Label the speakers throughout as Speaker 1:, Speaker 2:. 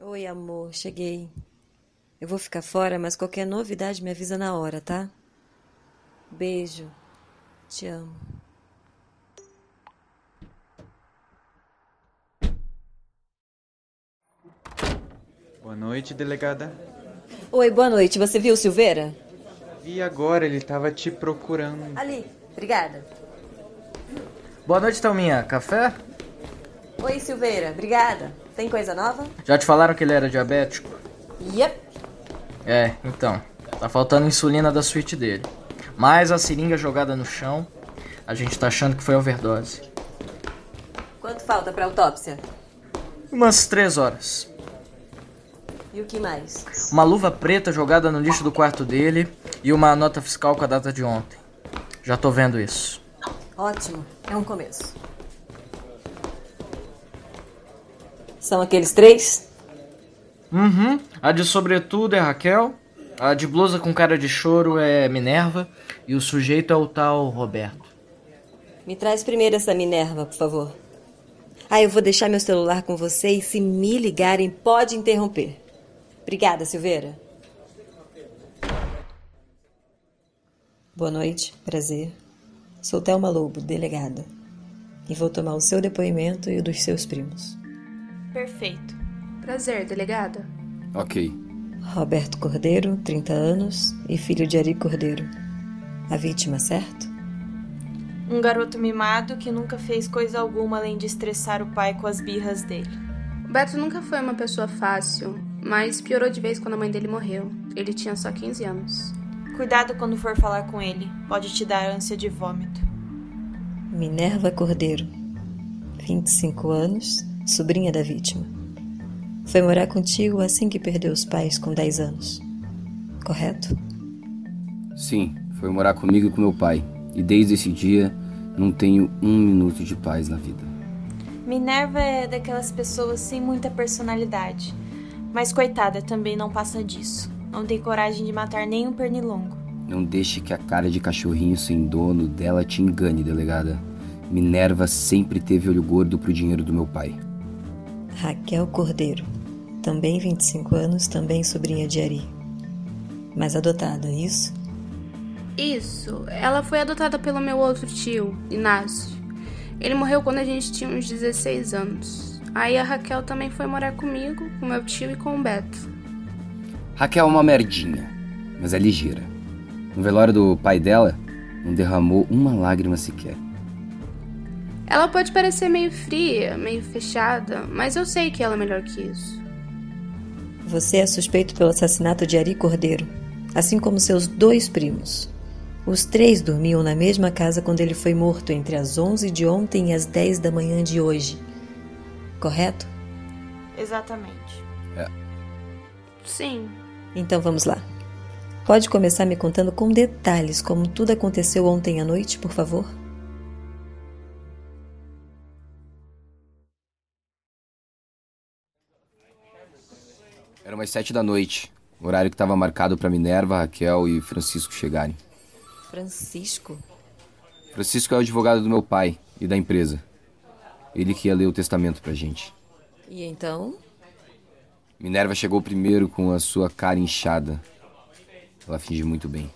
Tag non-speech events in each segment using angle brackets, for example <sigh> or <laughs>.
Speaker 1: Oi, amor, cheguei. Eu vou ficar fora, mas qualquer novidade me avisa na hora, tá? Beijo. Te amo.
Speaker 2: Boa noite, delegada.
Speaker 1: Oi, boa noite. Você viu o Silveira?
Speaker 2: Vi agora, ele tava te procurando.
Speaker 1: Ali. Obrigada.
Speaker 3: Boa noite, Thelminha. Café?
Speaker 1: Oi, Silveira. Obrigada. Tem coisa nova?
Speaker 3: Já te falaram que ele era diabético?
Speaker 1: Yep.
Speaker 3: É, então. Tá faltando insulina da suíte dele. Mais a seringa jogada no chão. A gente tá achando que foi overdose.
Speaker 1: Quanto falta pra autópsia?
Speaker 3: Umas três horas.
Speaker 1: E o que mais?
Speaker 3: Uma luva preta jogada no lixo do quarto dele e uma nota fiscal com a data de ontem. Já tô vendo isso.
Speaker 1: Ótimo. É um começo. São aqueles três?
Speaker 3: Uhum. A de sobretudo é Raquel. A de blusa com cara de choro é Minerva. E o sujeito é o tal Roberto.
Speaker 1: Me traz primeiro essa Minerva, por favor. Ah, eu vou deixar meu celular com você e se me ligarem, pode interromper. Obrigada, Silveira. Boa noite, prazer. Sou Thelma Lobo, delegada. E vou tomar o seu depoimento e o dos seus primos.
Speaker 4: Perfeito.
Speaker 5: Prazer, delegada.
Speaker 6: Ok.
Speaker 1: Roberto Cordeiro, 30 anos, e filho de Ari Cordeiro. A vítima, certo?
Speaker 4: Um garoto mimado que nunca fez coisa alguma além de estressar o pai com as birras dele.
Speaker 5: O Beto nunca foi uma pessoa fácil, mas piorou de vez quando a mãe dele morreu. Ele tinha só 15 anos.
Speaker 4: Cuidado quando for falar com ele, pode te dar ânsia de vômito.
Speaker 1: Minerva Cordeiro, 25 anos, sobrinha da vítima. Foi morar contigo assim que perdeu os pais com 10 anos. Correto?
Speaker 6: Sim, foi morar comigo e com meu pai. E desde esse dia não tenho um minuto de paz na vida.
Speaker 4: Minerva é daquelas pessoas sem muita personalidade. Mas coitada, também não passa disso. Não tem coragem de matar nem um pernilongo.
Speaker 6: Não deixe que a cara de cachorrinho sem dono dela te engane, delegada. Minerva sempre teve olho gordo pro dinheiro do meu pai.
Speaker 1: Raquel Cordeiro, também 25 anos, também sobrinha de Ari. Mas adotada, isso?
Speaker 5: Isso. Ela foi adotada pelo meu outro tio, Inácio. Ele morreu quando a gente tinha uns 16 anos. Aí a Raquel também foi morar comigo, com meu tio e com o Beto.
Speaker 6: Raquel é uma merdinha, mas é ligeira. No velório do pai dela, não derramou uma lágrima sequer.
Speaker 5: Ela pode parecer meio fria, meio fechada, mas eu sei que ela é melhor que isso.
Speaker 1: Você é suspeito pelo assassinato de Ari Cordeiro, assim como seus dois primos. Os três dormiam na mesma casa quando ele foi morto entre as 11 de ontem e as 10 da manhã de hoje. Correto?
Speaker 4: Exatamente.
Speaker 6: É.
Speaker 5: Sim.
Speaker 1: Então vamos lá. Pode começar me contando com detalhes como tudo aconteceu ontem à noite, por favor?
Speaker 6: Era umas sete da noite, horário que estava marcado para Minerva, Raquel e Francisco chegarem.
Speaker 1: Francisco?
Speaker 6: Francisco é o advogado do meu pai e da empresa. Ele que ia ler o testamento pra gente.
Speaker 1: E então?
Speaker 6: Minerva chegou primeiro com a sua cara inchada. Ela finge muito bem.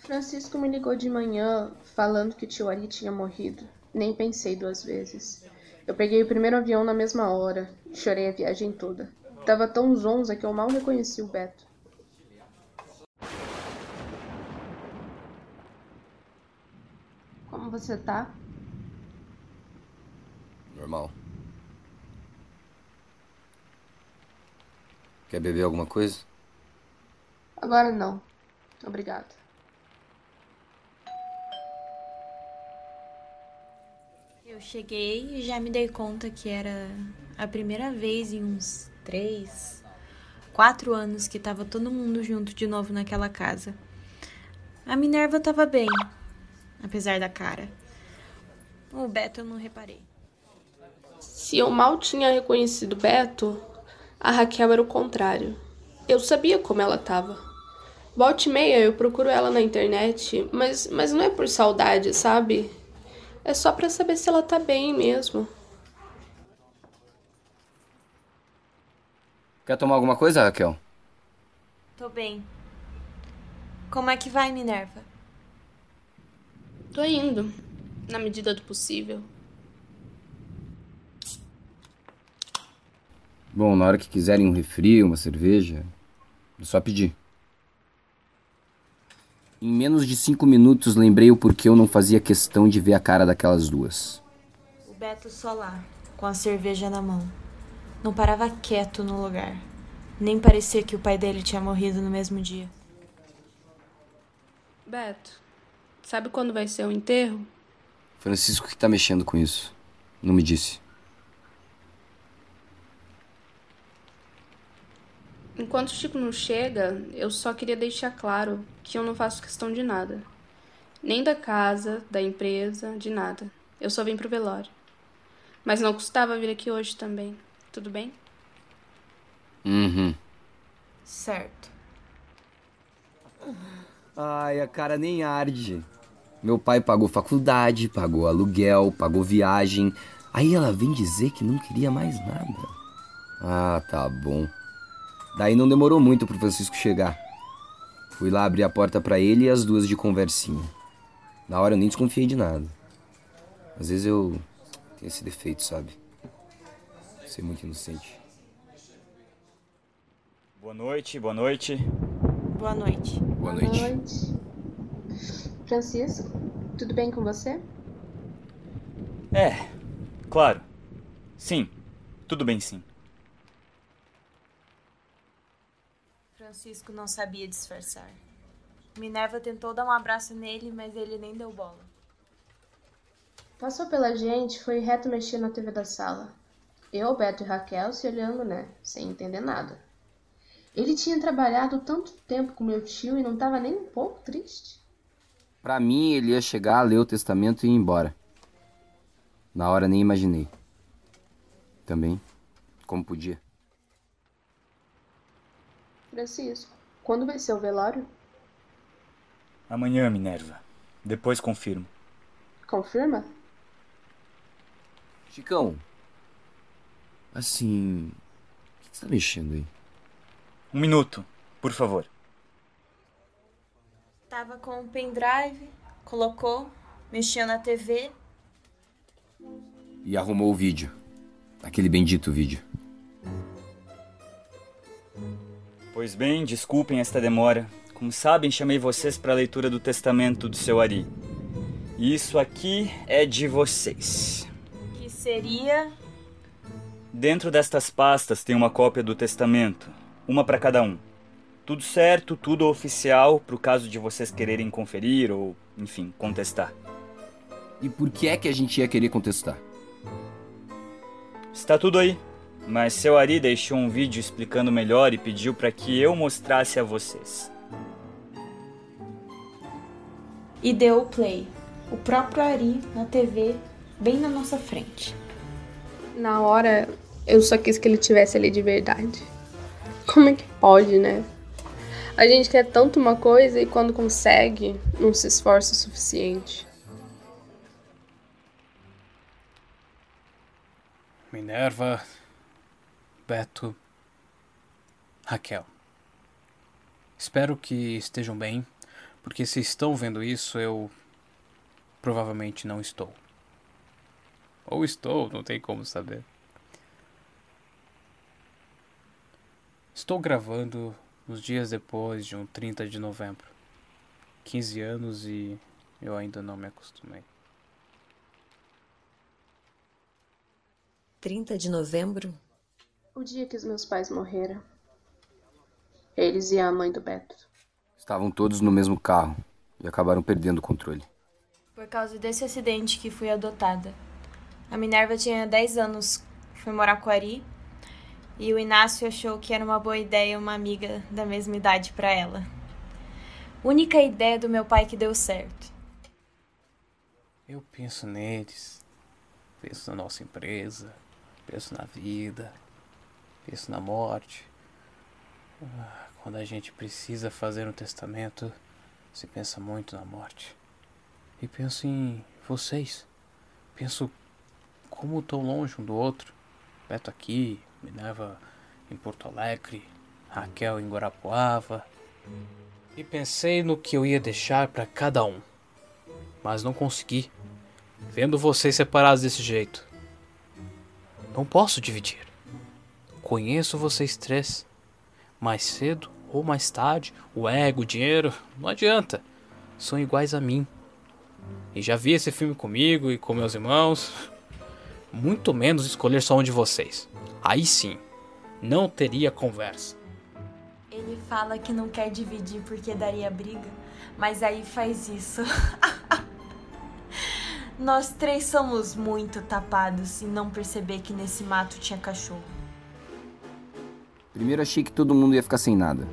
Speaker 5: Francisco me ligou de manhã falando que o tio Ari tinha morrido. Nem pensei duas vezes. Eu peguei o primeiro avião na mesma hora. Chorei a viagem toda. Tava tão zonza que eu mal reconheci o Beto. Como você tá?
Speaker 6: Normal. Quer beber alguma coisa?
Speaker 5: Agora não. Obrigada.
Speaker 4: Eu cheguei e já me dei conta que era a primeira vez em uns três, quatro anos que tava todo mundo junto de novo naquela casa. A Minerva tava bem, apesar da cara. O Beto eu não reparei.
Speaker 5: Se eu mal tinha reconhecido Beto, a Raquel era o contrário. Eu sabia como ela tava. Volte meia eu procuro ela na internet, mas, mas não é por saudade, sabe? É só pra saber se ela tá bem mesmo.
Speaker 6: Quer tomar alguma coisa, Raquel?
Speaker 4: Tô bem. Como é que vai, Minerva?
Speaker 5: Tô indo, na medida do possível.
Speaker 6: Bom, na hora que quiserem um refri, uma cerveja, é só pedir. Em menos de cinco minutos lembrei o porquê eu não fazia questão de ver a cara daquelas duas.
Speaker 4: O Beto só lá, com a cerveja na mão. Não parava quieto no lugar. Nem parecia que o pai dele tinha morrido no mesmo dia.
Speaker 5: Beto, sabe quando vai ser o enterro?
Speaker 6: Francisco que tá mexendo com isso. Não me disse.
Speaker 5: Enquanto o Chico não chega, eu só queria deixar claro que eu não faço questão de nada. Nem da casa, da empresa, de nada. Eu só vim pro velório. Mas não custava vir aqui hoje também. Tudo bem?
Speaker 6: Uhum.
Speaker 4: Certo.
Speaker 6: Ai, a cara nem arde. Meu pai pagou faculdade, pagou aluguel, pagou viagem. Aí ela vem dizer que não queria mais nada. Ah, tá bom. Daí não demorou muito pro Francisco chegar. Fui lá abrir a porta para ele e as duas de conversinha. Na hora eu nem desconfiei de nada. Às vezes eu tenho esse defeito, sabe? Ser muito inocente.
Speaker 7: Boa noite, boa noite.
Speaker 4: Boa noite.
Speaker 6: Boa noite.
Speaker 5: Francisco, tudo bem com você?
Speaker 7: É, claro. Sim, tudo bem sim.
Speaker 4: Francisco não sabia disfarçar. Minerva tentou dar um abraço nele, mas ele nem deu bola.
Speaker 5: Passou pela gente, foi reto mexer na TV da sala. Eu, Beto e Raquel se olhando, né? Sem entender nada. Ele tinha trabalhado tanto tempo com meu tio e não estava nem um pouco triste.
Speaker 6: Pra mim, ele ia chegar, ler o testamento e ir embora. Na hora nem imaginei. Também, como podia.
Speaker 5: Francisco, quando vai ser o velório?
Speaker 7: Amanhã, Minerva. Depois confirmo.
Speaker 5: Confirma?
Speaker 6: Chicão. Assim. O que você tá mexendo aí?
Speaker 7: Um minuto, por favor.
Speaker 4: Tava com o pendrive, colocou, mexeu na TV.
Speaker 6: E arrumou o vídeo. Aquele bendito vídeo.
Speaker 7: Pois bem, desculpem esta demora. Como sabem, chamei vocês para a leitura do testamento do seu Ari. E isso aqui é de vocês.
Speaker 4: Que seria.
Speaker 7: Dentro destas pastas tem uma cópia do testamento, uma para cada um. Tudo certo, tudo oficial, pro caso de vocês quererem conferir ou, enfim, contestar.
Speaker 6: E por que é que a gente ia querer contestar?
Speaker 7: Está tudo aí. Mas seu Ari deixou um vídeo explicando melhor e pediu para que eu mostrasse a vocês.
Speaker 4: E deu o play. O próprio Ari na TV, bem na nossa frente.
Speaker 5: Na hora, eu só quis que ele tivesse ali de verdade. Como é que pode, né? A gente quer tanto uma coisa e quando consegue, não se esforça o suficiente.
Speaker 8: Minerva, Beto, Raquel. Espero que estejam bem, porque se estão vendo isso, eu provavelmente não estou. Ou estou, não tem como saber. Estou gravando nos dias depois de um 30 de novembro. 15 anos e eu ainda não me acostumei.
Speaker 1: 30 de novembro?
Speaker 5: O dia que os meus pais morreram. Eles e a mãe do Beto.
Speaker 6: Estavam todos no mesmo carro e acabaram perdendo o controle.
Speaker 4: Por causa desse acidente que fui adotada. A Minerva tinha 10 anos, foi morar com a Ari, e o Inácio achou que era uma boa ideia uma amiga da mesma idade para ela. Única ideia do meu pai que deu certo.
Speaker 8: Eu penso neles, penso na nossa empresa, penso na vida, penso na morte. Ah, Quando a gente precisa fazer um testamento, se pensa muito na morte. E penso em vocês. Penso como tão longe um do outro. Beto aqui, Minerva em Porto Alegre, Raquel em Guarapuava. E pensei no que eu ia deixar para cada um. Mas não consegui. Vendo vocês separados desse jeito. Não posso dividir. Conheço vocês três. Mais cedo ou mais tarde, o ego, o dinheiro, não adianta. São iguais a mim. E já vi esse filme comigo e com meus irmãos. Muito menos escolher só um de vocês. Aí sim, não teria conversa.
Speaker 4: Ele fala que não quer dividir porque daria briga, mas aí faz isso. <laughs> Nós três somos muito tapados em não perceber que nesse mato tinha cachorro.
Speaker 6: Primeiro achei que todo mundo ia ficar sem nada.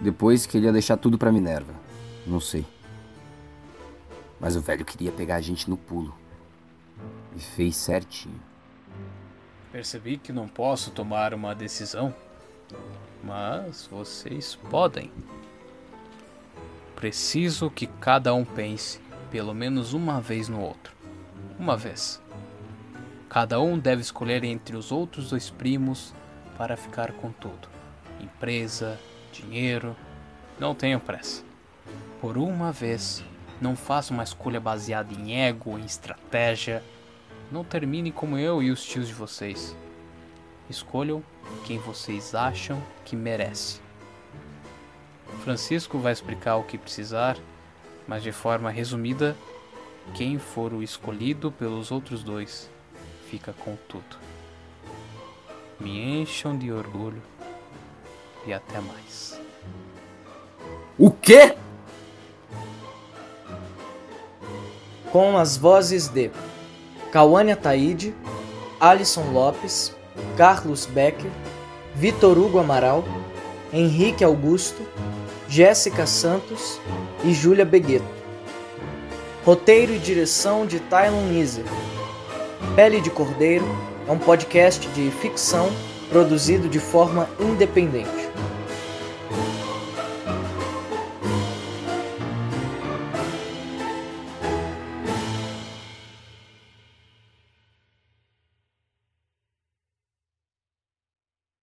Speaker 6: Depois que ele ia deixar tudo pra Minerva. Não sei. Mas o velho queria pegar a gente no pulo. E fez certinho.
Speaker 8: Percebi que não posso tomar uma decisão, mas vocês podem. Preciso que cada um pense pelo menos uma vez no outro. Uma vez. Cada um deve escolher entre os outros dois primos para ficar com tudo: empresa, dinheiro. Não tenham pressa. Por uma vez, não faça uma escolha baseada em ego, em estratégia. Não termine como eu e os tios de vocês. Escolham quem vocês acham que merece. Francisco vai explicar o que precisar, mas de forma resumida, quem for o escolhido pelos outros dois fica com tudo. Me encham de orgulho e até mais.
Speaker 6: O quê?
Speaker 3: Com as vozes de Cauânia Taide, Alisson Lopes, Carlos Becker, Vitor Hugo Amaral, Henrique Augusto, Jéssica Santos e Júlia Begueto. Roteiro e direção de Tylon Nizer. Pele de Cordeiro é um podcast de ficção produzido de forma independente.